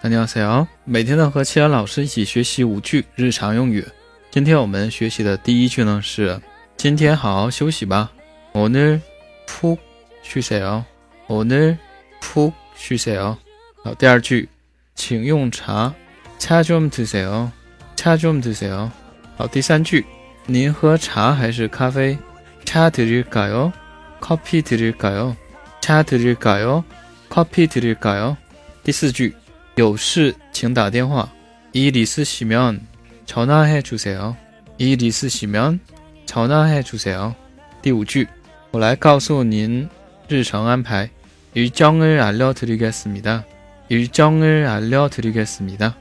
大家好，每天呢和七安老师一起学习五句日常用语。今天我们学习的第一句呢是今天好好休息吧。오늘푹쉬세 요。 오늘푹쉬세 요。 好，第二句，请用茶。차좀드세 요。 차좀드세 요。 好，第三句，您喝茶还是咖啡？차드릴까 요？ 커피드릴까 요？ 차드릴까 요？ 커피드릴까 요？ 第四句。 有事请打电话。이리스시면전화해주세 요。 이리스시면전화해주세 요。 第五句，我来告诉您日程安排。일정을알려드리겠습니다일정을알려드리겠습니다